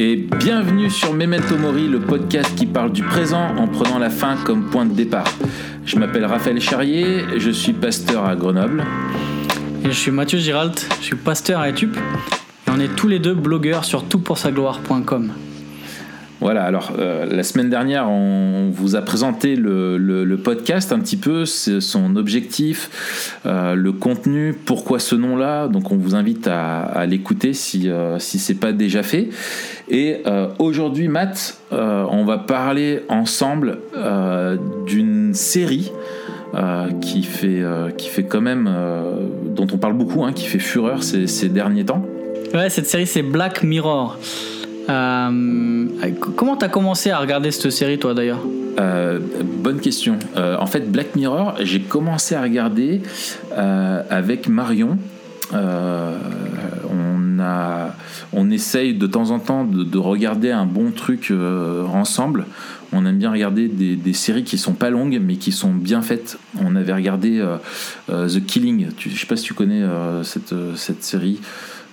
Et bienvenue sur Memento Mori, le podcast qui parle du présent en prenant la fin comme point de départ. Je m'appelle Raphaël Charrier, je suis pasteur à Grenoble. Et je suis Mathieu Giralt, je suis pasteur à Etup. Et on est tous les deux blogueurs sur toutpoursagloire.com. Voilà, alors euh, la semaine dernière, on vous a présenté le, podcast un petit peu, son objectif, euh, le contenu, pourquoi ce nom-là. Donc on vous invite à, l'écouter si, euh, si c'est pas déjà fait. Et aujourd'hui, Matt, on va parler ensemble d'une série. qui fait qui fait quand même dont on parle beaucoup hein, qui fait fureur ces, ces derniers temps Ouais, cette série c'est Black Mirror. Euh, comment t'as commencé à regarder cette série toi d'ailleurs Euh, bonne question. Euh, en fait, Black Mirror, j'ai commencé à regarder avec Marion. On, a, on essaye de temps en temps de, de regarder un bon truc ensemble. On aime bien regarder des, séries qui sont pas longues mais qui sont bien faites. On avait regardé The Killing. Tu, je sais pas si tu connais cette série.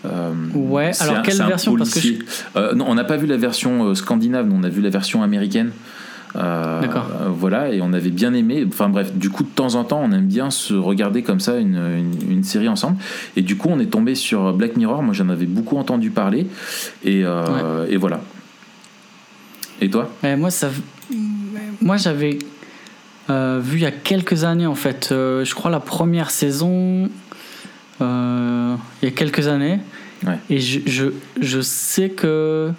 Euh, Ouais, alors un- quelle version? Parce que. Euh, non, on n'a pas vu la version euh, scandinave, on a vu la version américaine. Euh, D'accord. voilà, et on avait bien aimé. Enfin bref, du coup, de temps en temps, on aime bien se regarder comme ça une, une- une série ensemble. Et du coup, on est tombé sur Black Mirror. Moi, j'en avais beaucoup entendu parler. Et, euh, et voilà. Et toi? Ouais, moi, ça, moi j'avais euh, vu il y a quelques années en fait. Je crois la première saison, il y a quelques années. Ouais. Et je, je, je sais que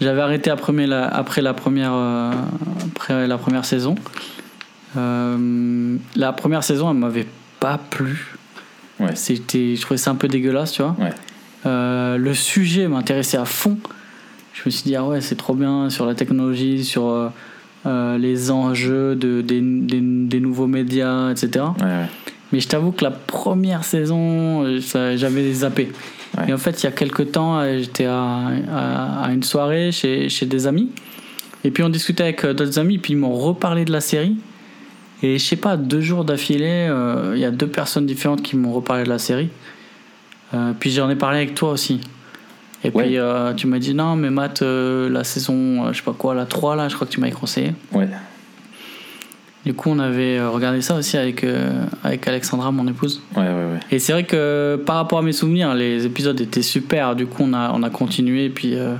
j'avais arrêté après la, après la première, euh, après la première saison. Euh, la première saison, elle m'avait pas plu. Ouais. C'était, je trouvais ça un peu dégueulasse, tu vois. Ouais. Euh, le sujet m'intéressait à fond. Je me suis dit, ah ouais, c'est trop bien sur la technologie, sur euh, les enjeux de, des, des, des nouveaux médias, etc. Ouais. Mais je t'avoue que la première saison, j'avais zappé. Ouais. Et en fait, il y a quelques temps, euh, j'étais à, à, à une soirée chez, chez des amis. Et puis on discutait avec euh, d'autres amis, puis ils m'ont reparlé de la série. Et je sais pas, deux jours d'affilée, euh, il y a deux personnes différentes qui m'ont reparlé de la série. Euh, puis j'en ai parlé avec toi aussi. Et Ouais. puis euh, tu m'as dit non, mais Matt, la saison, je sais pas quoi, la 3 là, je crois que tu m'avais conseillé. Ouais. Du coup, on avait euh, regardé ça aussi avec, euh, avec Alexandra, mon épouse. Ouais, ouais, ouais. Et c'est vrai que par rapport à mes souvenirs, les épisodes étaient super. Du coup, on a, on a continué. Puis, euh,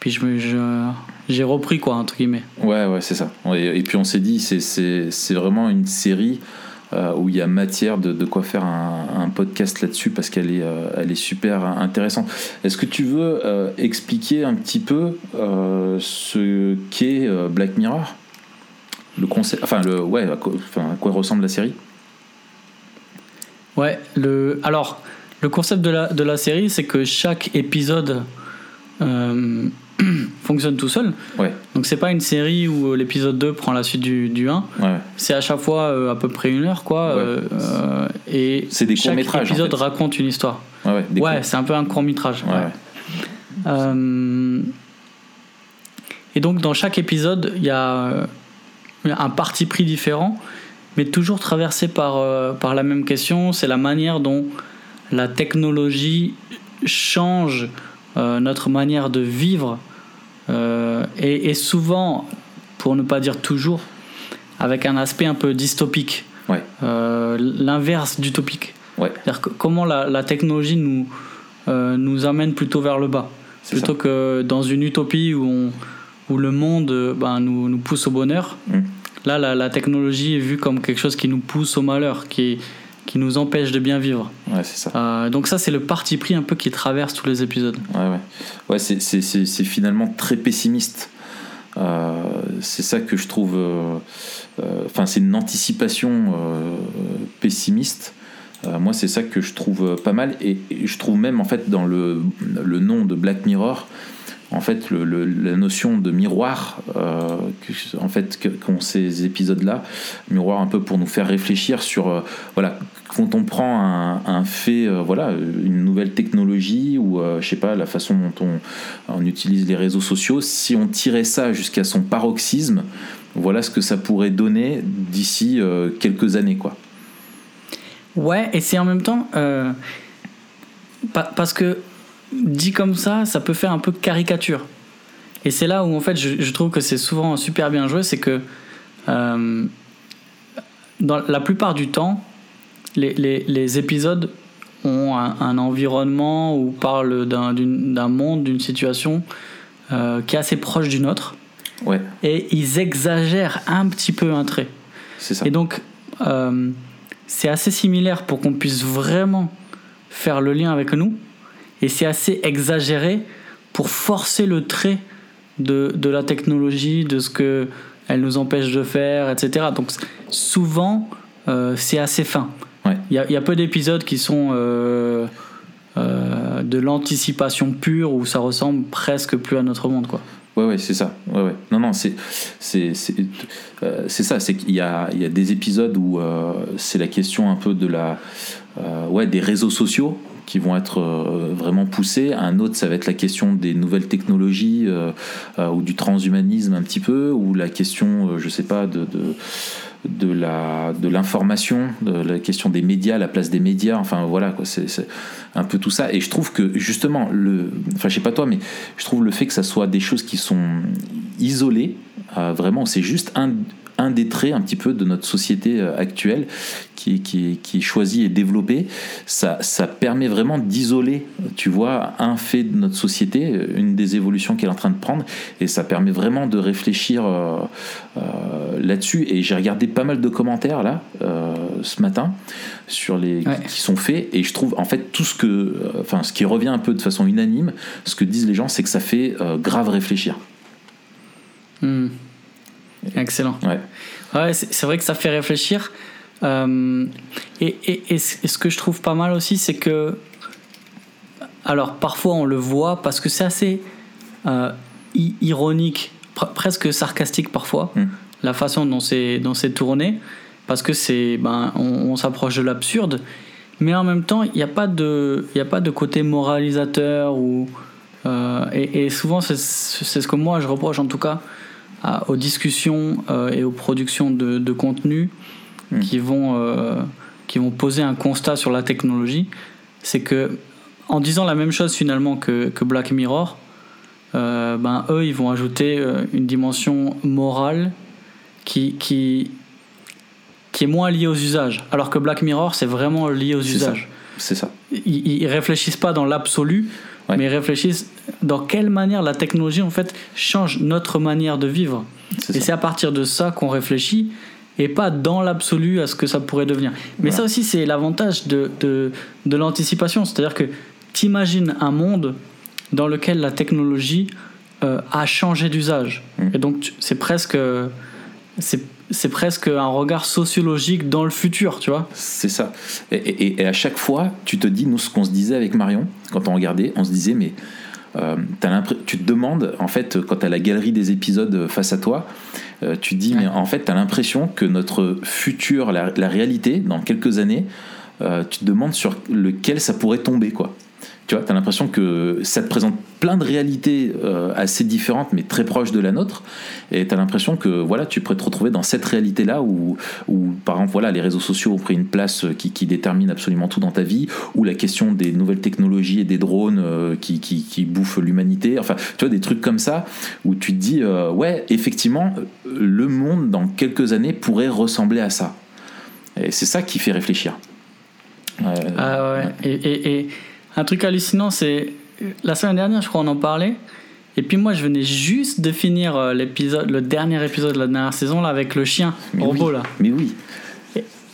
puis je je- j'ai repris, quoi, entre guillemets. Ouais, ouais, c'est ça. Et puis on s'est dit, c'est- c'est c'est vraiment une série euh, où il y a matière de, de quoi faire un, un podcast là-dessus parce qu'elle est, euh, elle est super intéressante. Est-ce que tu veux euh, expliquer un petit peu ce qu'est Black Mirror? Le concept, enfin le, ouais, à quoi, enfin, à quoi ressemble la série Ouais, le, alors, le concept de la, de la série, c'est que chaque épisode euh, fonctionne tout seul. Ouais, Donc, c'est pas une série où euh, l'épisode 2 prend la suite du, du 1. ouais, C'est à chaque fois euh, à peu près une heure, quoi. Ouais. euh, et C'est des chaque courts-métrages, en épisode fait. raconte une histoire. ouais, c'est un peu un court métrage. Ouais, et donc dans chaque épisode, il y a un parti pris différent, mais toujours traversé par, euh, par la même question, c'est la manière dont la technologie change euh, notre manière de vivre, euh, et, et souvent, pour ne pas dire toujours, avec un aspect un peu dystopique, Ouais. L'inverse d'utopique. Ouais. C'est-à-dire que comment la, la technologie nous, nous amène plutôt vers le bas. Plutôt que dans une utopie où, on, où le monde ben, nous, nous pousse au bonheur. Mm. Là, la, la technologie est vue comme quelque chose qui nous pousse au malheur, qui, qui nous empêche de bien vivre. Ouais, c'est ça. Euh, donc ça, c'est le parti pris un peu qui traverse tous les épisodes. Ouais, ouais. Ouais, c'est- c'est c'est- c'est finalement très pessimiste. Euh, c'est ça que je trouve. euh, euh, Enfin, c'est une anticipation pessimiste. Moi, c'est ça que je trouve pas mal. Et, et je trouve même, en fait, dans le, le nom de Black Mirror, en fait, la notion de miroir, euh, en fait, qu'ont ces épisodes-là, miroir un peu pour nous faire réfléchir sur, euh, voilà, quand on prend un, fait, euh, voilà, une nouvelle technologie ou, je sais pas, la façon dont on, on utilise les réseaux sociaux, si on tirait ça jusqu'à son paroxysme, voilà ce que ça pourrait donner d'ici quelques années, quoi. Ouais, et c'est en même temps parce que dit comme ça, ça peut faire un peu caricature. Et c'est là où en fait je, trouve que c'est souvent super bien joué, c'est que euh, dans la plupart du temps, les, les, les épisodes ont un, environnement ou parlent d'un monde, d'une situation euh, qui est assez proche du nôtre. Ouais. Et ils exagèrent un petit peu un trait. C'est ça. Et donc, euh, c'est assez similaire pour qu'on puisse vraiment faire le lien avec nous. Et c'est assez exagéré pour forcer le trait de, de la technologie, de ce que elle nous empêche de faire, etc. Donc souvent, euh, c'est assez fin. Il y, a, peu d'épisodes qui sont euh, euh, de l'anticipation pure où ça ressemble presque plus à notre monde, quoi. Ouais, ouais, c'est ça. Ouais, ouais. Non, non, c'est c'est c'est ça. C'est qu'il y a il y a des épisodes où c'est la question un peu de la ouais des réseaux sociaux qui vont être euh, vraiment poussés. Un autre, ça va être la question des nouvelles technologies euh, euh, ou du transhumanisme un petit peu, ou la question, je sais pas, de, de de la de l'information, de la question des médias, la place des médias, enfin voilà quoi, c'est un peu tout ça. Et je trouve que justement le, enfin je sais pas toi, mais je trouve le fait que ça soit des choses qui sont isolées, vraiment, c'est juste un un des traits un petit peu de notre société euh, actuelle qui, qui, qui est choisi et développé. Ça, ça permet vraiment d'isoler, tu vois, un fait de notre société, une des évolutions qu'elle est en train de prendre, et ça permet vraiment de réfléchir euh, euh, là-dessus. Et j'ai regardé pas mal de commentaires là ce matin sur les qui sont faits, et je trouve en fait tout ce que, enfin, ce qui revient un peu de façon unanime, ce que disent les gens, c'est que ça fait grave réfléchir. Hmm. Excellent. Ouais. ouais c'est vrai que ça fait réfléchir. Euh, et, et, et, ce que je trouve pas mal aussi, c'est que. Alors, parfois, on le voit parce que c'est assez euh, ironique, presque sarcastique parfois, hmm. la façon dont c'est tourné, parce que c'est. Ben, on, s'approche de l'absurde, mais en même temps, il n'y a, pas de, a pas de côté moralisateur ou. Euh, et, et, souvent, c'est ce que moi je reproche en tout cas aux discussions euh, et aux productions de, de contenu hmm. qui, vont, euh, qui vont poser un constat sur la technologie, c'est que en disant la même chose finalement que, que Black Mirror, euh, ben, eux, ils vont ajouter une dimension morale qui, qui, qui est moins liée aux usages. Alors que Black Mirror, c'est vraiment lié aux usages. C'est ça. Ils, ils réfléchissent pas dans l'absolu, mais réfléchissent dans quelle manière la technologie en fait change notre manière de vivre. Et c'est à partir de ça qu'on réfléchit et pas dans l'absolu à ce que ça pourrait devenir. Mais ça aussi, c'est l'avantage de, de, de l'anticipation. C'est-à-dire que t'imagines un monde dans lequel la technologie euh, a changé d'usage. Mm. Et donc, c'est presque. C'est c'est presque un regard sociologique dans le futur, tu vois. C'est ça. Et, à chaque fois, tu te dis, nous, ce qu'on se disait avec Marion, quand on regardait, on se disait, mais euh, tu te demandes, en fait, quand tu as la galerie des épisodes face à toi, euh, tu te dis, mais en fait, tu as l'impression que notre futur, la, réalité, dans quelques années, euh, tu te demandes sur lequel ça pourrait tomber, quoi. Tu vois, tu as l'impression que ça te présente plein de réalités euh, assez différentes, mais très proches de la nôtre. Et tu as l'impression que voilà, tu pourrais te retrouver dans cette réalité-là où, où, par exemple, voilà, les réseaux sociaux ont pris une place qui, qui, détermine absolument tout dans ta vie, ou la question des nouvelles technologies et des drones euh, qui, qui, qui, bouffent l'humanité. Enfin, tu vois, des trucs comme ça où tu te dis, euh, ouais, effectivement, le monde dans quelques années pourrait ressembler à ça. Et c'est ça qui fait réfléchir. ah ouais. et, et, et un truc hallucinant, c'est la semaine dernière, je crois, on en parlait. Et puis moi, je venais juste de finir euh, l'épisode, le dernier épisode de la dernière saison là avec le chien robot là. Mais oui.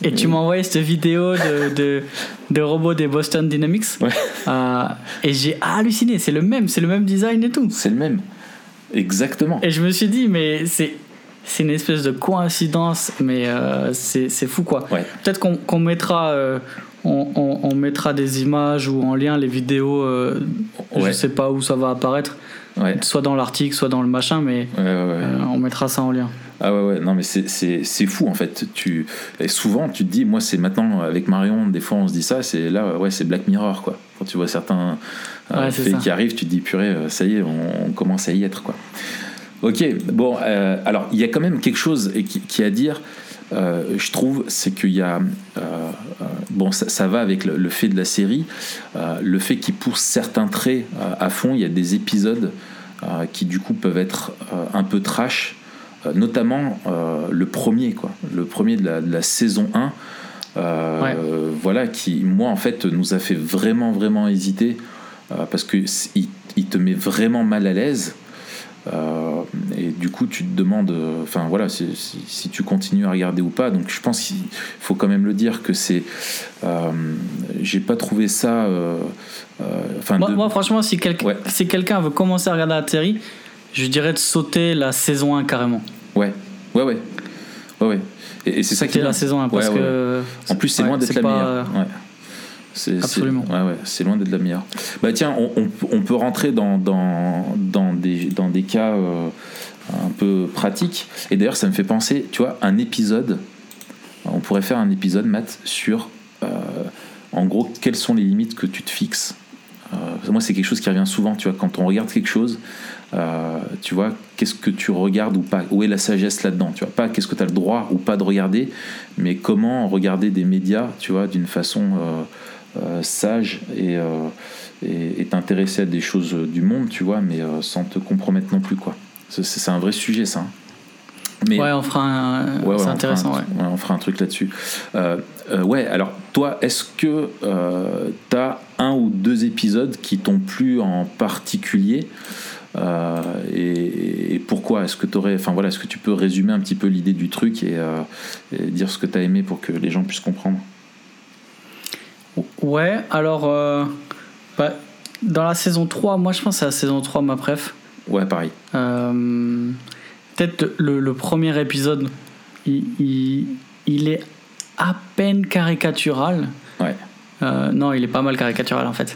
Et, tu m'as envoyé cette vidéo de, de, de, robot des Boston Dynamics. Ouais. Euh, et j'ai halluciné. C'est le même, c'est le même design et tout. C'est le même. Exactement. Et je me suis dit, mais c'est c'est une espèce de coïncidence, mais euh, c'est fou quoi. Ouais. Peut-être qu'on mettra on, mettra des images ou en lien les vidéos. Euh, je sais pas où ça va apparaître. Soit dans l'article, soit dans le machin, mais euh, on mettra ça en lien. Ah ouais, ouais, non, mais c'est fou en fait. Tu, et souvent, tu te dis, moi, c'est maintenant avec Marion, des fois on se dit ça, c'est là, ouais, c'est Black Mirror quoi. Quand tu vois certains euh, faits qui arrivent, tu te dis, purée, ça y est, on, commence à y être quoi. Ok, bon, euh, alors il y a quand même quelque chose qui, qui à dire. Euh, je trouve, c'est qu'il y a. euh, euh, bon, ça, ça va avec le, le fait de la série, le fait qu'il pousse certains traits à fond. Il y a des épisodes qui, du coup, peuvent être un peu trash, notamment le premier, quoi. Le premier de la, de la saison 1. euh, Ouais. Voilà, qui, moi, en fait, nous a fait vraiment, vraiment hésiter parce que c- il, il te met vraiment mal à l'aise. Euh, et du coup, tu te demandes, euh, enfin voilà, si, si- si tu continues à regarder ou pas. Donc, je pense qu'il faut quand même le dire que c'est, euh, j'ai pas trouvé ça, enfin, Moi, de- moi, franchement, si quelqu'un Ouais. si quelqu'un veut commencer à regarder la série, je dirais de sauter la saison 1 carrément. ouais, ouais, ouais, ouais, ouais. Et, et c'est ça qui est la saison 1 parce Ouais, ouais. que. En plus, c'est loin d'être la pas- meilleure. Ouais. C'est, Absolument. ouais, ouais, c'est loin d'être la meilleure. Bah tiens, on, on- on peut rentrer dans, dans, dans, des, dans des cas euh, un peu pratiques. Et d'ailleurs, ça me fait penser, tu vois, un épisode. On pourrait faire un épisode, Matt, sur euh, en gros quelles sont les limites que tu te fixes. Euh, moi, c'est quelque chose qui revient souvent, tu vois, quand on regarde quelque chose, tu vois, qu'est-ce que tu regardes ou pas Où est la sagesse là-dedans Tu vois, pas qu'est-ce que tu as le droit ou pas de regarder, mais comment regarder des médias, tu vois, d'une façon sage et euh, et et t'intéresser à des choses du monde, tu vois, mais euh, sans te compromettre non plus, quoi. C'est- un vrai sujet, ça. hein. Mais, Ouais, on fera un. Ouais, ouais, c'est on intéressant, fera ouais. on fera un truc là-dessus. Euh, euh, ouais, alors toi, est-ce que tu as un ou deux épisodes qui t'ont plu en particulier Euh, et, et pourquoi? Est-ce que tu enfin voilà, est-ce que tu peux résumer un petit peu l'idée du truc et, euh, et dire ce que tu as aimé pour que les gens puissent comprendre? Ouais, alors. euh, bah, dans la saison 3, moi je pense que c'est la saison 3 ma préf. Ouais, pareil. Euh, Peut-être le, le premier épisode, il, il, il est à peine caricatural. Ouais. Euh, non, il est pas mal caricatural en fait.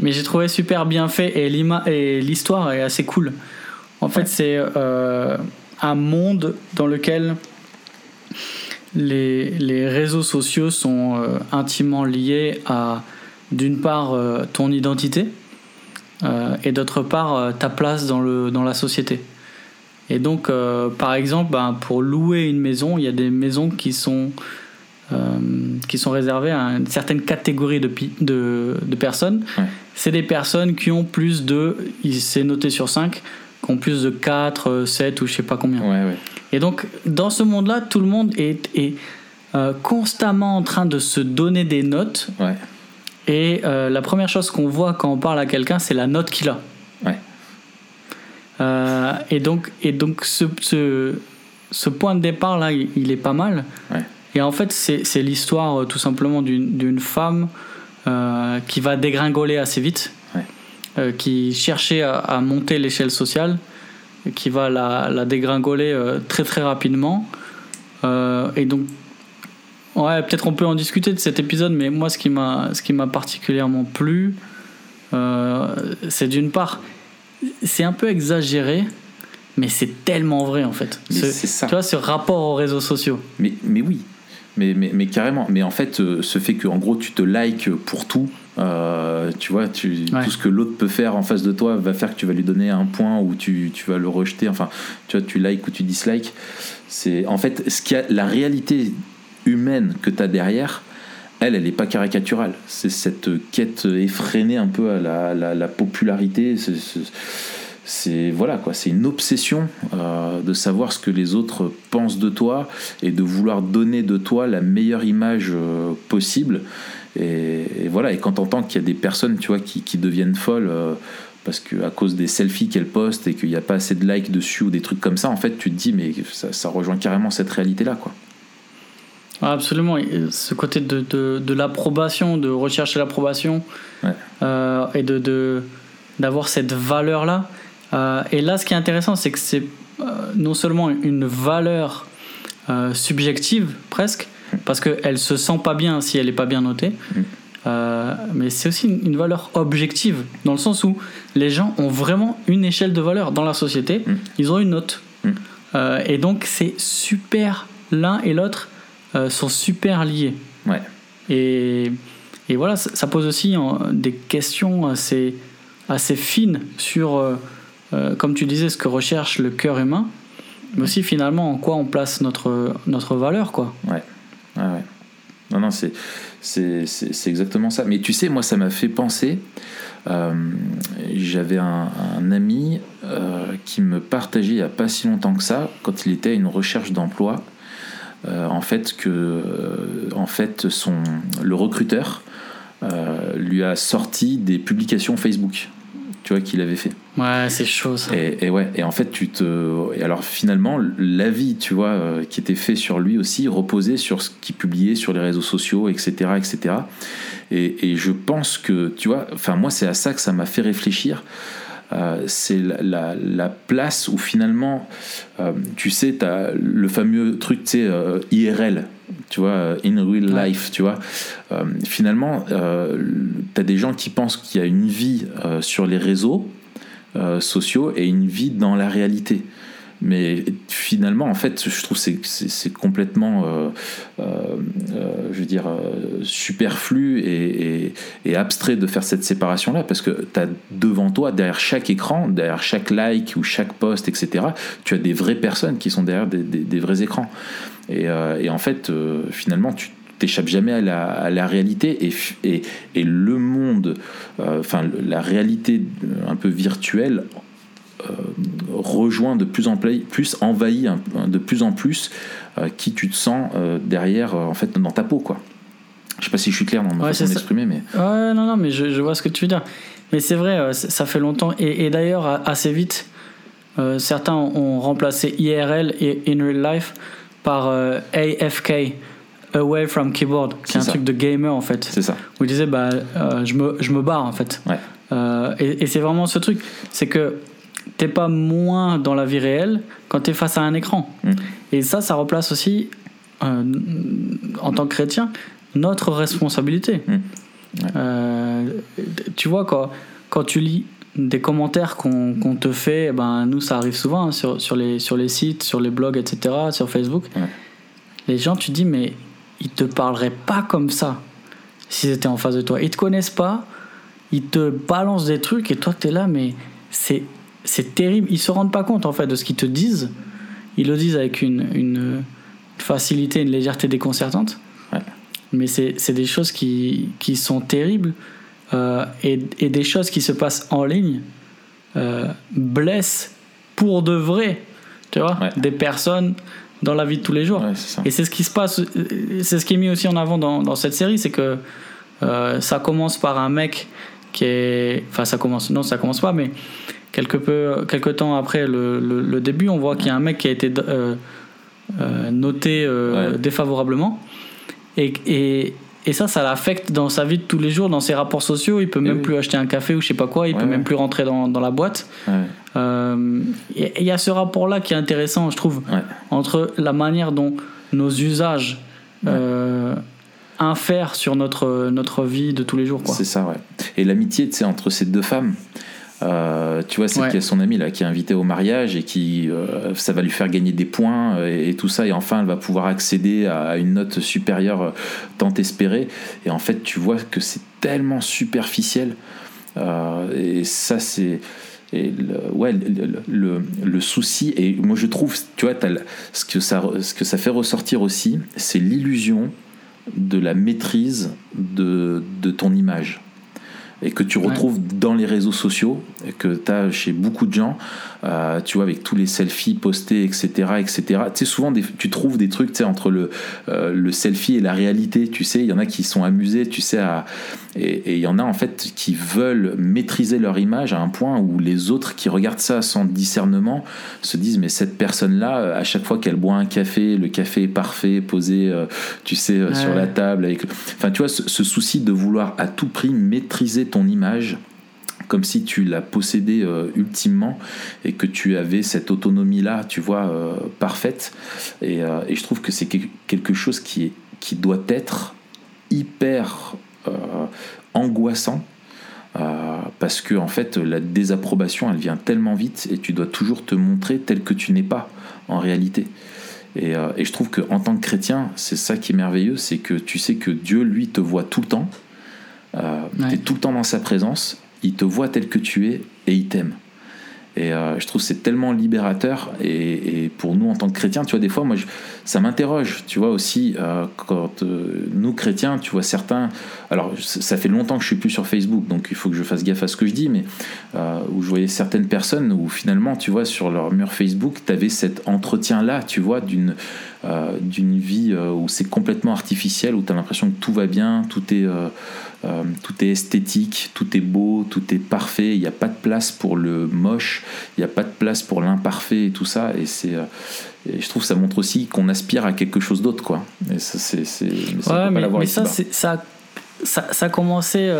Mais j'ai trouvé super bien fait et l'histoire est assez cool. En fait, Ouais. c'est un monde dans lequel les, les réseaux sociaux sont euh, intimement liés à, d'une part, euh, ton identité euh, et d'autre part, ta place dans, le, dans la société. Et donc, par exemple, ben, pour louer une maison, il y a des maisons qui sont, qui sont réservées à une certaine catégorie de, de, de personnes. Ouais. C'est des personnes qui ont plus de, il- c'est noté sur 5, qui ont plus de 4, 7 ou je sais pas combien. Ouais, ouais. Et donc, dans ce monde-là, tout le monde est, est euh, constamment en train de se donner des notes. Ouais. Et euh, la première chose qu'on voit quand on parle à quelqu'un, c'est la note qu'il a. Ouais. Euh, et donc, et donc ce, ce, ce point de départ-là, il, il est pas mal. Ouais. Et en fait, c'est l'histoire tout simplement d'une femme qui va dégringoler assez vite, qui cherchait à, à monter l'échelle sociale, qui va la, la dégringoler euh, très très rapidement. Euh, et donc, ouais, peut-être on peut en discuter de cet épisode, mais moi, ce qui m'a ce qui m'a particulièrement plu, euh, c'est d'une part, c'est un peu exagéré, mais c'est tellement vrai en fait. Ce- ça. Tu vois, ce rapport aux réseaux sociaux. Mais, mais oui, mais, mais, mais carrément. Mais en fait, ce fait que en gros tu te likes pour tout, euh, tu vois, tu, Ouais. tout ce que l'autre peut faire en face de toi va faire que tu vas lui donner un point ou tu, tu vas le rejeter. Enfin, tu vois, tu likes ou tu dislikes. C'est en fait ce qui a la réalité humaine que tu as derrière. Elle, elle n'est pas caricaturale. C'est cette quête effrénée un peu à la, la, la popularité. C'est voilà quoi, c'est une obsession euh, de savoir ce que les autres pensent de toi et de vouloir donner de toi la meilleure image euh, possible. Et, et voilà, et quand t'entends qu'il y a des personnes, tu vois, qui, qui deviennent folles euh, parce que à cause des selfies qu'elles postent et qu'il n'y a pas assez de likes dessus ou des trucs comme ça, en fait, tu te dis mais ça, ça rejoint carrément cette réalité là, quoi. Ah, Absolument, et ce côté de, de, de l'approbation, de rechercher l'approbation Ouais. euh, et de, de, d'avoir cette valeur-là. Euh, et là, ce qui est intéressant, c'est que c'est euh, non seulement une valeur subjective, presque, parce qu'elle se sent pas bien si elle n'est pas bien notée, Mm. euh, mais c'est aussi une, une valeur objective, dans le sens où les gens ont vraiment une échelle de valeur dans la société, Mm. ils ont une note. Mm. Euh, et donc, c'est super, l'un et l'autre euh, sont super liés. Ouais. Et, et voilà, ça, ça pose aussi des questions assez, assez fines sur comme tu disais, ce que recherche le cœur humain, mais aussi finalement en quoi on place notre, notre valeur. Quoi. Ouais. Ouais, ouais. Non, non, c'est, c'est, c'est, exactement ça. Mais tu sais, moi, ça m'a fait penser. Euh, j'avais un, ami euh, qui me partageait il n'y a pas si longtemps que ça, quand il était à une recherche d'emploi, euh, en fait, que en fait, son, le recruteur lui a sorti des publications Facebook tu vois, qu'il avait fait. Ouais, c'est chaud ça. Et, et, ouais, et en fait, tu te. Et alors finalement, l'avis, tu vois, euh, qui était fait sur lui aussi reposait sur ce qu'il publiait sur les réseaux sociaux, etc., etc. Et, et je pense que, tu vois, enfin moi, c'est à ça que ça m'a fait réfléchir. Euh, c'est la, la, la, place où finalement, euh, tu sais, tu as le fameux truc, tu sais, euh, IRL, tu vois, in real life, tu vois. Finalement, tu as des gens qui pensent qu'il y a une vie sur les réseaux sociaux et une vie dans la réalité. Mais finalement, en fait, je trouve que c'est complètement, euh, euh, je veux dire, superflu et, et, et, abstrait de faire cette séparation-là, parce que tu as devant toi, derrière chaque écran, derrière chaque like ou chaque post, etc., tu as des vraies personnes qui sont derrière des, des, vrais écrans. Et, euh, et en fait, euh, finalement, tu t'échappes jamais à la, à la réalité et, et, et, le monde, enfin la réalité un peu virtuelle euh, rejoint de plus en plus, envahit un, de plus en plus euh, qui tu te sens euh, derrière, en fait, dans ta peau, quoi. Je sais pas si je suis clair dans ma ouais, façon d'exprimer, mais. Ouais, non, non, mais je, je, vois ce que tu veux dire. Mais c'est vrai, ça fait longtemps. Et, et d'ailleurs, assez vite, euh, certains ont remplacé IRL et In Real Life par euh, AFK. Away from keyboard, qui est, est un ça. truc de gamer en fait. C'est ça. Où il disait bah euh, je me je me barre en fait. Ouais. et, et c'est vraiment ce truc, c'est que t'es pas moins dans la vie réelle quand tu es face à un écran. Mm. Et ça, ça replace aussi, euh, en tant que chrétien, notre responsabilité. Mm. Ouais. Euh, tu vois, quand, quand tu lis des commentaires qu'on qu te fait, ben, nous, ça arrive souvent hein, sur, sur, les, sur les sites, sur les blogs, etc., sur Facebook. Ouais. Les gens, tu dis, mais ils te parleraient pas comme ça s'ils étaient en face de toi. Ils te connaissent pas, ils te balancent des trucs et toi, tu es là, mais c'est c'est terrible. Ils se rendent pas compte en fait de ce qu'ils te disent. Ils le disent avec une, une facilité, une légèreté déconcertante. Ouais. Mais c'est des choses qui, qui sont terribles euh, et, et, des choses qui se passent en ligne euh, blessent pour de vrai, tu vois, ouais. des personnes dans la vie de tous les jours. Ouais, et c'est ce qui se passe, c'est ce qui est mis aussi en avant dans, dans cette série, c'est que euh, ça commence par un mec qui est, enfin ça commence, non ça commence pas, mais quelque peu quelque temps après le, le, le début on voit qu'il y a un mec qui a été euh, euh, noté euh, ouais. défavorablement et, et, et, ça ça l'affecte dans sa vie de tous les jours dans ses rapports sociaux il peut même oui. plus acheter un café ou je sais pas quoi il ouais, peut même plus rentrer dans, dans la boîte il y a ce rapport là qui est intéressant je trouve entre la manière dont nos usages infèrent sur notre, notre vie de tous les jours. C'est ça, ouais. Et l'amitié, tu sais, entre ces deux femmes, euh, tu vois, c'est ouais. qu'il y a son ami là qui est invité au mariage et qui euh, ça va lui faire gagner des points et, et, tout ça. Et enfin elle va pouvoir accéder à une note supérieure euh, tant espérée. Et en fait tu vois que c'est tellement superficiel. Euh, et ça c'est et le, ouais, le, le, le, souci et moi je trouve tu vois ce que ça ce que ça fait ressortir aussi c'est l'illusion de la maîtrise de, de ton image et que tu retrouves ouais. dans les réseaux sociaux, et que tu as chez beaucoup de gens, euh, tu vois, avec tous les selfies postés, etc., etc. Tu sais, souvent, des, tu trouves des trucs, tu sais, entre le, euh, le selfie et la réalité, tu sais, il y en a qui sont amusés, tu sais, à, et il y en a, en fait, qui veulent maîtriser leur image à un point où les autres qui regardent ça sans discernement se disent, mais cette personne-là, à chaque fois qu'elle boit un café, le café est parfait, posé, euh, tu sais, ouais. sur la table, avec... Enfin, tu vois, ce, ce souci de vouloir à tout prix maîtriser ton image comme si tu la possédais euh, ultimement et que tu avais cette autonomie là tu vois euh, parfaite et, euh, et, je trouve que c'est quelque chose qui, est, qui doit être hyper angoissant parce que en fait la désapprobation elle vient tellement vite et tu dois toujours te montrer tel que tu n'es pas en réalité et, et je trouve que en tant que chrétien c'est ça qui est merveilleux c'est que tu sais que Dieu lui te voit tout le temps euh, ouais. tu es tout le temps dans sa présence, il te voit tel que tu es et il t'aime. Et je trouve c'est tellement libérateur. Et, pour nous, en tant que chrétiens, tu vois, des fois, moi, ça m'interroge, tu vois, aussi, quand nous, chrétiens, tu vois, certains. Alors, ça fait longtemps que je suis plus sur Facebook, donc il faut que je fasse gaffe à ce que je dis, mais où je voyais certaines personnes où finalement, tu vois, sur leur mur Facebook, tu avais cet entretien-là, tu vois, d'une euh, d'une vie euh, où c'est complètement artificiel, où tu as l'impression que tout va bien, tout est, euh, tout est esthétique, tout est beau, tout est parfait, il n'y a pas de place pour le moche, il n'y a pas de place pour l'imparfait et tout ça. Et, c'est, je trouve que ça montre aussi qu'on aspire à quelque chose d'autre. Quoi. Et ça, c'est, mais, mais, ça, ça, ça, ça, a commencé.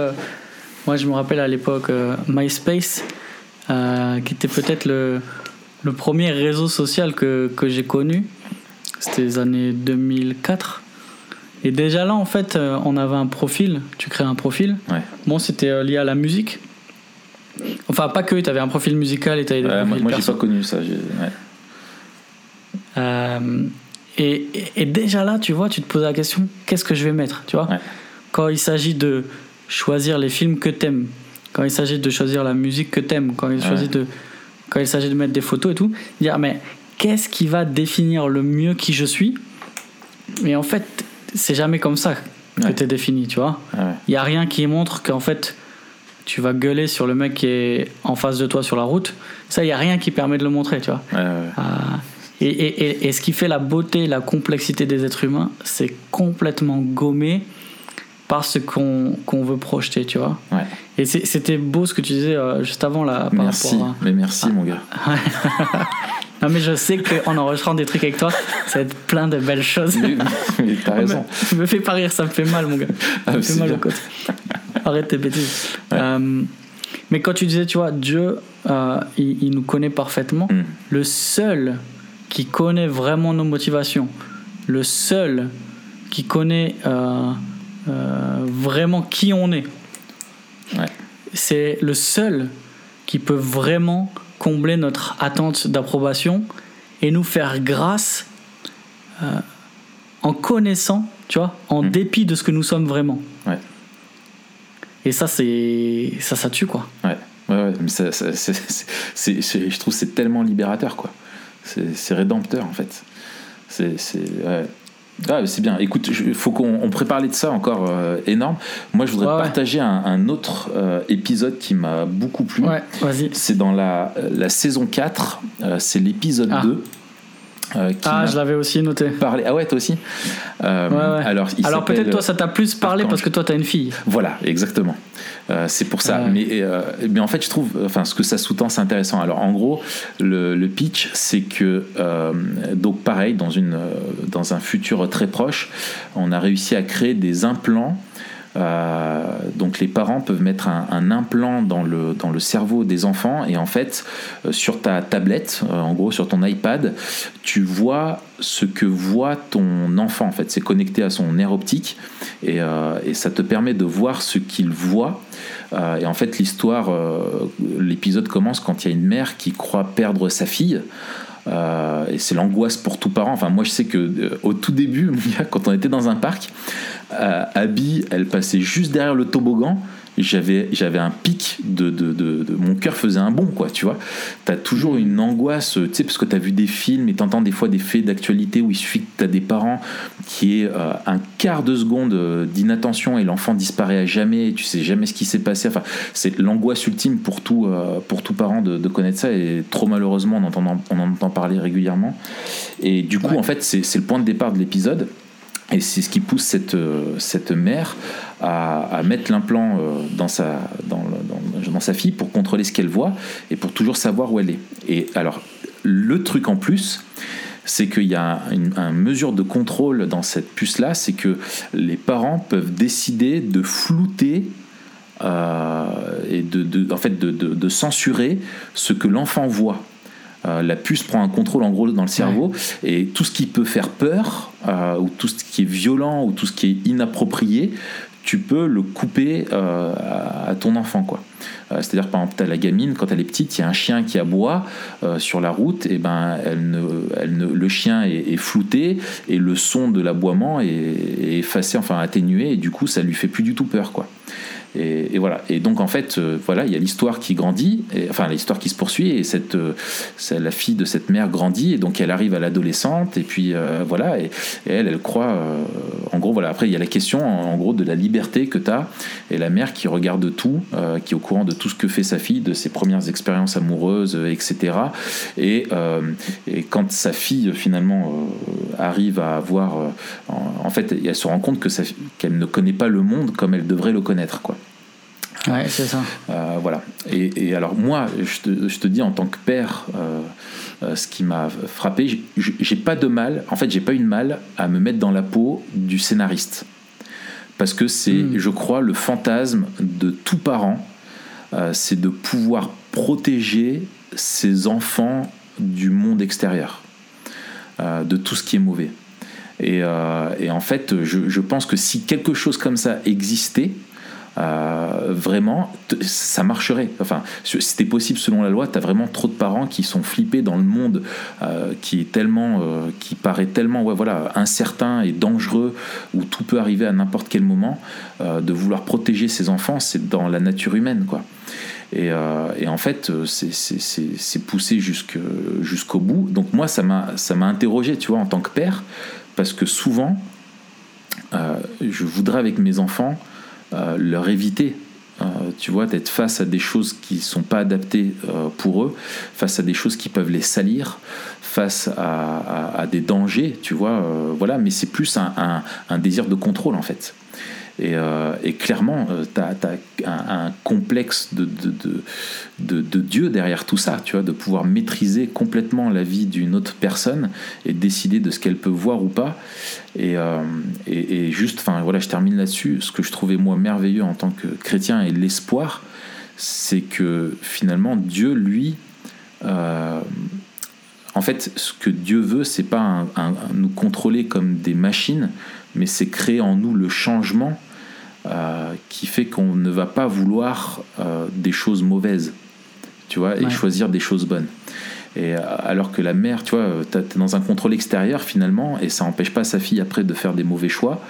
moi, je me rappelle à l'époque MySpace, qui était peut-être le, le premier réseau social que, que j'ai connu. C'était les années 2004. Et déjà là, en fait, euh, on avait un profil. Tu crées un profil. Bon, c'était euh, lié à la musique. Enfin, pas que, tu avais un profil musical et tu avais des Moi, moi j'ai pas connu ça. Euh, et, et, déjà là, tu vois, tu te poses la question qu'est-ce que je vais mettre Tu vois? Quand il s'agit de choisir les films que t'aimes, quand il s'agit de choisir la musique que t'aimes, quand il s'agit de quand il s'agit de mettre des photos et tout, dire mais qu'est-ce qui va définir le mieux qui je suis Et en fait, c'est jamais comme ça que tu es défini, tu vois. Il y a rien qui montre qu'en fait, tu vas gueuler sur le mec qui est en face de toi sur la route. Ça, il y a rien qui permet de le montrer, tu vois. Ah. et, et, et, ce qui fait la beauté, la complexité des êtres humains, c'est complètement gommé par ce qu'on veut projeter, tu vois. Et c'était beau ce que tu disais euh, juste avant là. merci, mais merci mon gars. Non, mais je sais qu'en enregistrant des trucs avec toi, ça va être plein de belles choses. Mais, t'as raison. Tu me, fais pas rire, ça me fait mal, mon gars. Ça me ah, fait mal au côté. Arrête tes bêtises. Euh, mais quand tu disais, tu vois, Dieu, euh, il, nous connaît parfaitement. Mm. Le seul qui connaît vraiment nos motivations, le seul qui connaît euh, vraiment qui on est, c'est le seul qui peut vraiment combler notre attente d'approbation et nous faire grâce euh, en connaissant, tu vois, en hmm. dépit de ce que nous sommes vraiment. Ouais. Et ça, c'est ça, ça tue quoi. Ouais, ouais, ouais mais ça, ça, je trouve c'est tellement libérateur quoi. C'est rédempteur en fait. C'est ouais. Ah, c'est bien. Écoute, il faut qu'on prépare parler de ça encore euh, énorme. Moi, je voudrais partager un, autre euh, épisode qui m'a beaucoup plu. Ouais, vas-y. C'est dans la, la, saison 4, euh, c'est l'épisode 2. Euh, ah, je l'avais aussi noté. Parler. Ah ouais, toi aussi euh, Alors, alors peut-être toi, ça t'a plus parlé parce que toi, t'as une fille. Voilà, exactement. Euh, c'est pour ça. Mais, mais en fait, je trouve, enfin, ce que ça sous-tend, c'est intéressant. Alors, en gros, le, le pitch, c'est que, donc, pareil, dans, une, dans un futur très proche, on a réussi à créer des implants euh, donc les parents peuvent mettre un, implant dans le, dans le cerveau des enfants et en fait euh, sur ta tablette, euh, en gros sur ton iPad, tu vois ce que voit ton enfant en fait. C'est connecté à son nerf optique et, et, ça te permet de voir ce qu'il voit. et en fait l'histoire, l'épisode commence quand il y a une mère qui croit perdre sa fille. Euh, et c'est l'angoisse pour tout parent. Enfin, moi, je sais que euh, au tout début, quand on était dans un parc, euh, Abby, elle passait juste derrière le toboggan j'avais j'avais un pic de, de, de, mon cœur faisait un bond quoi tu vois. T'as toujours une angoisse tu sais parce que t'as vu des films et t'entends des fois des faits d'actualité où il suffit que t'as des parents qui est euh, un quart de seconde euh, d'inattention et l'enfant disparaît à jamais et tu sais jamais ce qui s'est passé. Enfin c'est l'angoisse ultime pour tout euh, pour tout parent de, connaître ça et trop malheureusement on entend on en entend parler régulièrement. Et du coup en fait c'est le point de départ de l'épisode et c'est ce qui pousse cette, cette mère à, mettre l'implant euh, dans sa, dans, dans, sa fille pour contrôler ce qu'elle voit et pour toujours savoir où elle est. Et alors, le truc en plus, c'est qu'il y a une, mesure de contrôle dans cette puce-là, c'est que les parents peuvent décider de flouter euh, et de, en fait de, de, censurer ce que l'enfant voit. Euh, la puce prend un contrôle en gros dans le cerveau et tout ce qui peut faire peur ou tout ce qui est violent ou tout ce qui est inapproprié tu peux le couper euh, à, ton enfant. quoi. Euh, c'est-à-dire, par exemple, tu as la gamine, quand elle est petite, il y a un chien qui aboie euh, sur la route, et ben, elle ne, elle ne, le chien est, flouté et le son de l'aboiement est, effacé, enfin atténué, et du coup, ça lui fait plus du tout peur. quoi. Et, et voilà. Et donc en fait, euh, voilà, il y a l'histoire qui grandit, et, enfin l'histoire qui se poursuit, et cette, euh, la fille de cette mère grandit, et donc elle arrive à l'adolescente, et puis euh, voilà, et, et elle, elle croit, euh, en gros, voilà. Après, il y a la question, en, gros, de la liberté que tu as, et la mère qui regarde tout, euh, qui est au courant de tout ce que fait sa fille, de ses premières expériences amoureuses, euh, etc. Et, quand sa fille finalement arrive à avoir, en, en fait, elle se rend compte que qu'elle ne connaît pas le monde comme elle devrait le connaître, quoi. Ouais, c'est ça. Euh, voilà. Et, et alors moi, je te, je te dis en tant que père, euh, euh, ce qui m'a frappé, j'ai- pas de mal, en fait j'ai pas eu de mal à me mettre dans la peau du scénariste. Parce que c'est, Mm. je crois, le fantasme de tout parent, euh, c'est de pouvoir protéger ses enfants du monde extérieur, de tout ce qui est mauvais. Et, et en fait, je, je pense que si quelque chose comme ça existait, euh, vraiment, ça marcherait. Enfin, c'était possible selon la loi, tu as vraiment trop de parents qui sont flippés dans le monde euh, qui est tellement, euh, qui paraît tellement, ouais, voilà, incertain et dangereux, où tout peut arriver à n'importe quel moment. de vouloir protéger ses enfants, c'est dans la nature humaine, quoi. Et, en fait, c'est- poussé jusqu'au bout. Donc moi, ça m'a interrogé, tu vois, en tant que père, parce que souvent, je voudrais avec mes enfants leur éviter, euh, tu vois, d'être face à des choses qui sont pas adaptées euh, pour eux, face à des choses qui peuvent les salir, face à, des dangers, tu vois, euh, voilà. Mais c'est plus un désir de contrôle en fait. Et, euh, et clairement, tu as, un, complexe de, de, de, Dieu derrière tout ça, tu vois, de pouvoir maîtriser complètement la vie d'une autre personne et décider de ce qu'elle peut voir ou pas. Et, euh, et, juste, enfin voilà, je termine là-dessus. Ce que je trouvais moi merveilleux en tant que chrétien et l'espoir, c'est que finalement Dieu, lui, euh, en fait, ce que Dieu veut, c'est pas nous contrôler comme des machines, mais c'est créer en nous le changement euh, qui fait qu'on ne va pas vouloir euh, des choses mauvaises, tu vois, et Ouais. choisir des choses bonnes. Et euh, alors que la mère, tu vois, tu es dans un contrôle extérieur finalement, et ça n'empêche pas sa fille après de faire des mauvais choix.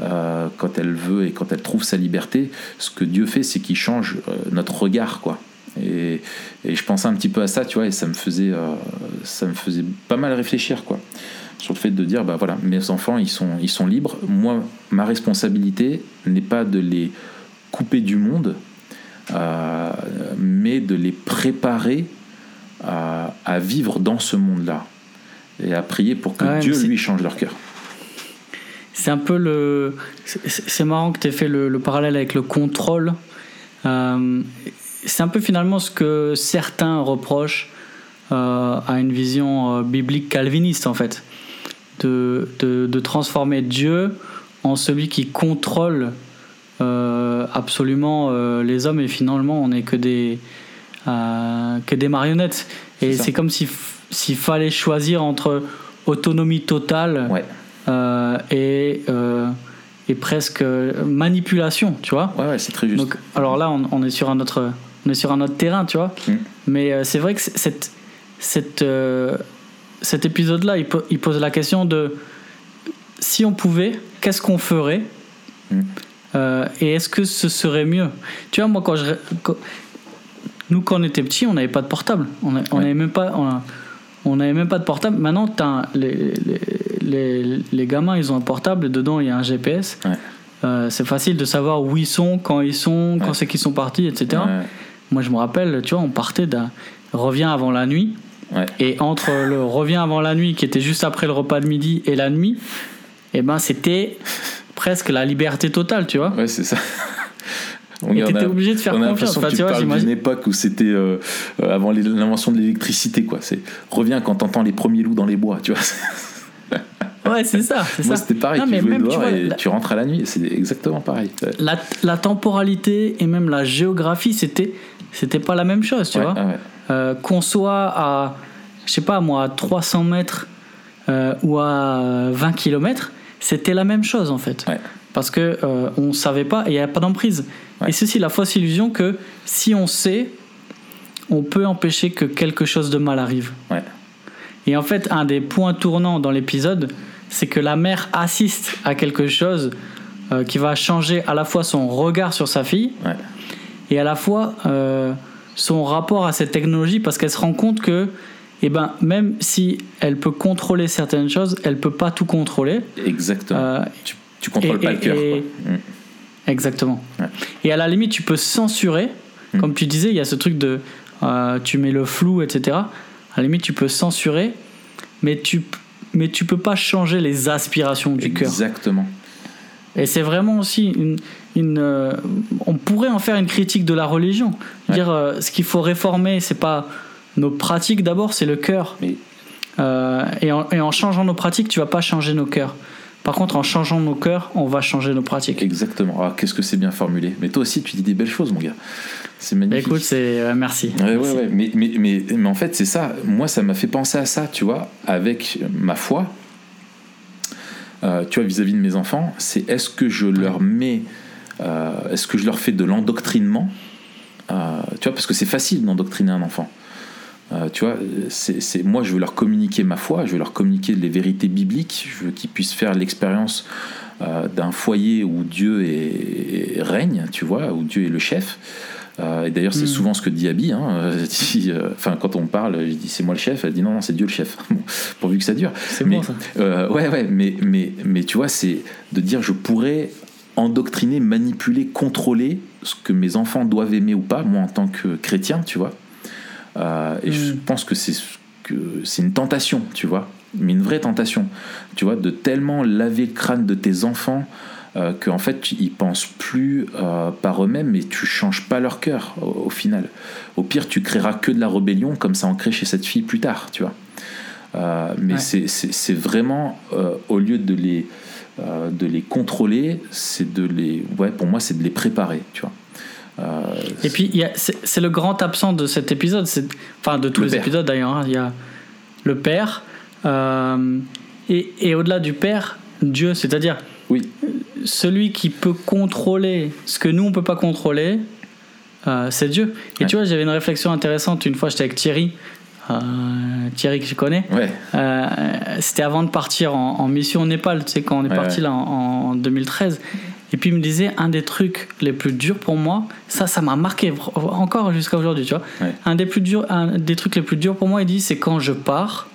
euh, quand elle veut et quand elle trouve sa liberté, ce que Dieu fait, c'est qu'il change notre regard, quoi. Et, et je pensais un petit peu à ça, tu vois, et ça me faisait, ça me faisait pas mal réfléchir, quoi, sur le fait de dire, bah voilà, mes enfants, ils sont, ils sont libres. Moi, ma responsabilité n'est pas de les couper du monde, euh, mais de les préparer à, à vivre dans ce monde-là et à prier pour que Ouais, mais Dieu lui change leur cœur. C'est un peu le. c'est- marrant que tu aies fait le, le parallèle avec le contrôle. Euh, c'est un peu finalement ce que certains reprochent euh, à une vision biblique calviniste, en fait. De, de, de transformer Dieu en celui qui contrôle euh, absolument euh, les hommes et finalement on n'est que des, euh, que des marionnettes. Et C'est comme s'il fallait choisir entre autonomie totale Ouais, et, et presque manipulation, tu vois. ouais, ouais c'est très juste. Donc, alors là, on, on est sur un autre, on est sur un autre terrain, tu vois. Mm. Mais c'est vrai que cette, cette, cet épisode-là, il, po- il pose la question de si on pouvait, qu'est-ce qu'on ferait Mm. Euh, Et est-ce que ce serait mieux? Tu vois, moi, quand je, quand- nous, quand on était petits, on n'avait pas de portable. On Ouais. n'avait même pas. On a- on n'avait même pas de portable. Maintenant, un- les, les, les, les gamins, ils ont un portable et dedans, il y a un GPS. Ouais. Euh, c'est facile de savoir où ils sont, quand ils sont, quand c'est qu'ils sont partis, etc. Ouais, Moi, je me rappelle, tu vois, on partait d'un revient avant la nuit. Ouais. Et entre le revient avant la nuit, qui était juste après le repas de midi, et la nuit, eh ben, c'était presque la liberté totale, tu vois. ouais, c'est ça. On a- obligé de faire on a confiance. l'impression Enfin, que tu vois, d'une époque où c'était euh, avant l'invention de l'électricité, quoi. C'est reviens quand t'entends les premiers loups dans les bois, tu vois. Ouais, c'est ça. Moi, c'était pareil. Non, tu mais jouais même, tu dehors vois, et la- tu rentres à la nuit. C'est exactement pareil. Ouais. La, la temporalité et même la géographie, c'était c'était pas la même chose, tu Ouais, vois. ah ouais. Euh, qu'on soit à, je sais pas moi, à 300 mètres euh, ou à 20 km, c'était la même chose en fait. Ouais. Parce que euh, on savait pas et il n'y avait pas d'emprise. Ouais. Et c'est aussi la fausse illusion que si on sait, on peut empêcher que quelque chose de mal arrive. Ouais. Et en fait, un des points tournants dans l'épisode, c'est que la mère assiste à quelque chose euh, qui va changer à la fois son regard sur sa fille Ouais. et à la fois euh, son rapport à cette technologie parce qu'elle se rend compte que eh ben, même si elle peut contrôler certaines choses, elle peut pas tout contrôler. Exactement. Euh, tu, tu contrôles et- pas le cœur. et-. Mm. Exactement. Ouais. Et à la limite, tu peux censurer. Mm. Comme tu disais, il y a ce truc de. euh, tu mets le flou, etc. À la limite, tu peux censurer, mais tu, mais tu peux pas changer les aspirations du cœur. Exactement. Et c'est vraiment aussi une. une euh, on pourrait en faire une critique de la religion. Ouais. Dire euh, ce qu'il faut réformer, c'est pas nos pratiques d'abord, c'est le cœur. Mais Euh, et, en, et en changeant nos pratiques, tu vas pas changer nos cœurs. Par contre, en changeant nos cœurs, on va changer nos pratiques. exactement. Ah, qu'est-ce que c'est bien formulé. Mais toi aussi, tu dis des belles choses, mon gars. C'est Bah, magnifique. écoute, c'est euh, merci. Ouais, Merci. ouais, ouais. Mais, mais, mais, mais en fait, c'est ça. Moi, ça m'a fait penser à ça, tu vois, avec ma foi. Euh, tu vois, vis-à-vis de mes enfants, c'est est-ce que je leur mets, euh, est-ce que je leur fais de l'endoctrinement Euh, Tu vois, parce que c'est facile d'endoctriner un enfant. Tu vois, moi, je veux leur communiquer ma foi, je veux leur communiquer les vérités bibliques, je veux qu'ils puissent faire l'expérience d'un foyer où Dieu règne, tu vois, où Dieu est le chef. Euh, et d'ailleurs, c'est Mm. souvent ce que dit Abby. Hein, euh, dit, euh, Enfin, quand on parle, je dis c'est moi le chef. Elle dit non, non, c'est Dieu le chef. Bon, pourvu que ça dure. C'est mais, bon ça. euh, ouais, ouais, mais, mais, mais tu vois, c'est de dire je pourrais endoctriner, manipuler, contrôler ce que mes enfants doivent aimer ou pas, moi en tant que chrétien, tu vois. Et je Mm. pense que c'est c'est une tentation, tu vois, mais une vraie tentation, tu vois, de tellement laver le crâne de tes enfants euh, qu'en fait ils pensent plus euh, par eux-mêmes et tu changes pas leur cœur au, au final. Au pire, tu créeras que de la rébellion comme ça en crée chez cette fille plus tard, tu vois. Euh, mais Ouais. c'est- vraiment euh, au lieu de les de les contrôler, c'est de les ouais pour moi c'est de les préparer, tu vois. Et puis, c'est le grand absent de cet épisode, enfin de tous Le les père. épisodes d'ailleurs. hein. Il y a le Père, et, et au-delà du Père, Dieu, c'est-à-dire oui, celui qui peut contrôler ce que nous, on peut pas contrôler, euh, c'est Dieu. Et Ouais. tu vois, j'avais une réflexion intéressante une fois, j'étais avec Thierry, euh, Thierry que je connais. ouais, Euh, C'était avant de partir en, en mission au Népal, tu sais, quand on est Ouais, parti là en, en 2013. Et puis il me disait, un des trucs les plus durs pour moi, ça, ça m'a marqué encore jusqu'à aujourd'hui, tu vois. Ouais. Un, des plus durs, un des trucs les plus durs pour moi, il dit, c'est quand je pars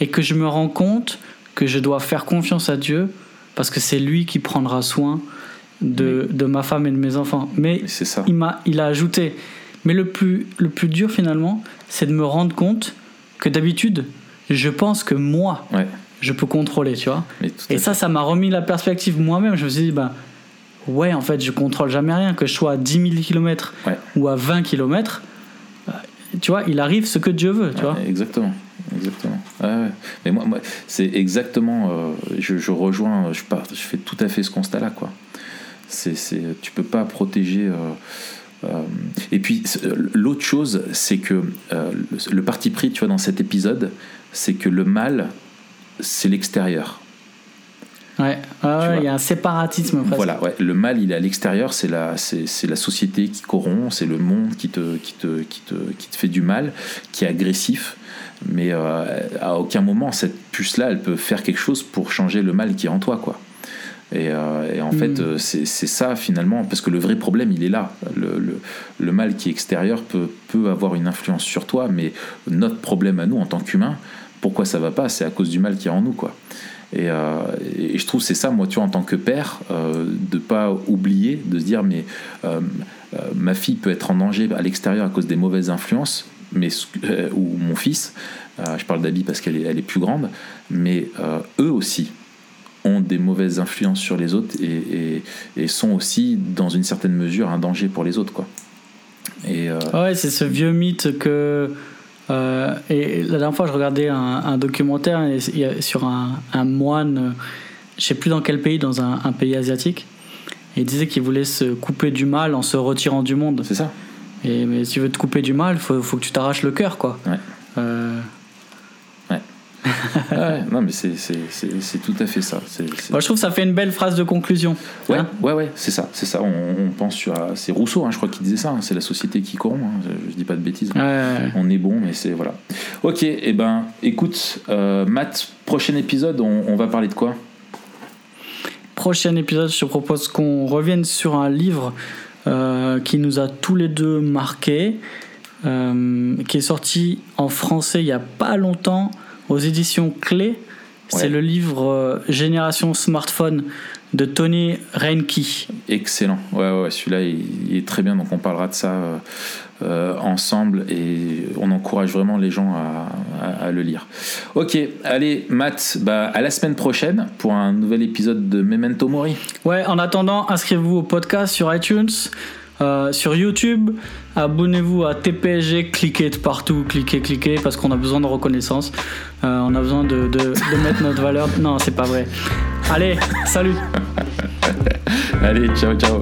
et que je me rends compte que je dois faire confiance à Dieu parce que c'est lui qui prendra soin de, de ma femme et de mes enfants. Mais mais c'est ça. il m'a il a ajouté mais le plus le plus dur finalement c'est de me rendre compte que d'habitude je pense que moi Ouais, je peux contrôler tu vois et ça ça m'a remis la perspective moi-même je me suis dit bah ouais en fait je contrôle jamais rien que je sois à 10 000 km Ouais. ou à 20 km tu vois il arrive ce que Dieu veut tu vois Exactement. Exactement. Ouais, ouais. Mais moi, moi c'est exactement. euh, je, je rejoins. Je, pars, je fais tout à fait ce constat-là, quoi. C'est, c'est, tu peux pas protéger. euh, euh, et puis l'autre chose, c'est que le, le parti pris, tu vois, dans cet épisode, c'est que le mal, c'est l'extérieur. ouais, il y a un séparatisme presque Voilà, ouais. le mal, il est à l'extérieur, c'est la, c'est, c'est la société qui corrompt, c'est le monde qui te, qui, te, qui, te, qui te fait du mal, qui est agressif. Mais euh, à aucun moment, cette puce-là, elle peut faire quelque chose pour changer le mal qui est en toi, quoi. Et, euh, et en fait, euh, c'est, ça finalement, parce que le vrai problème, il est là. Le, le, le mal qui est extérieur peut, peut avoir une influence sur toi, mais notre problème à nous, en tant qu'humains, pourquoi ça va pas? C'est à cause du mal qui est en nous, quoi. Et, euh, et je trouve c'est ça, moi, tu vois, en tant que père, de pas oublier, de se dire, mais ma fille peut être en danger à l'extérieur à cause des mauvaises influences, mais euh, ou mon fils, euh, je parle d'Abby parce qu'elle est, elle est plus grande, mais euh, eux aussi ont des mauvaises influences sur les autres et, et- et sont aussi, dans une certaine mesure, un danger pour les autres, quoi. Et euh, Ouais, c'est ce vieux mythe que. et la dernière fois, je regardais un, un documentaire sur un, un moine, je sais plus dans quel pays, dans un, un pays asiatique. Et il disait qu'il voulait se couper du mal en se retirant du monde. c'est ça. Et, mais si tu veux te couper du mal, faut, faut que tu t'arraches le cœur, quoi. Ouais. Euh, Ouais, non, mais c'est, tout à fait ça. Moi, je trouve que ça fait une belle phrase de conclusion. Ouais, Hein ouais, ouais, c'est ça, c'est ça. On, on pense sur, c'est Rousseau, hein, je crois qu'il disait ça. hein, c'est la société qui corrompt. hein, je, je dis pas de bêtises. Ouais. On est bon, mais c'est voilà. Ok, et ben, écoute, euh, Matt, prochain épisode, on, on va parler de quoi? Prochain épisode, je te propose qu'on revienne sur un livre euh, qui nous a tous les deux marqués, euh, qui est sorti en français il n'y a pas longtemps aux éditions Clé. C'est le livre euh, Génération Smartphone de Tony Reinke. Excellent. Ouais, ouais, celui-là, il, est très bien. Donc, on parlera de ça euh, ensemble et on encourage vraiment les gens à, le lire. Ok, allez, Matt, bah, à la semaine prochaine pour un nouvel épisode de Memento Mori. Ouais, en attendant, inscrivez-vous au podcast sur iTunes. Euh, sur YouTube, abonnez-vous à TPG, cliquez de partout, cliquez, cliquez, parce qu'on a besoin de reconnaissance. Euh, on a besoin de, de mettre notre valeur. Non, c'est pas vrai. Allez, salut Allez, ciao, ciao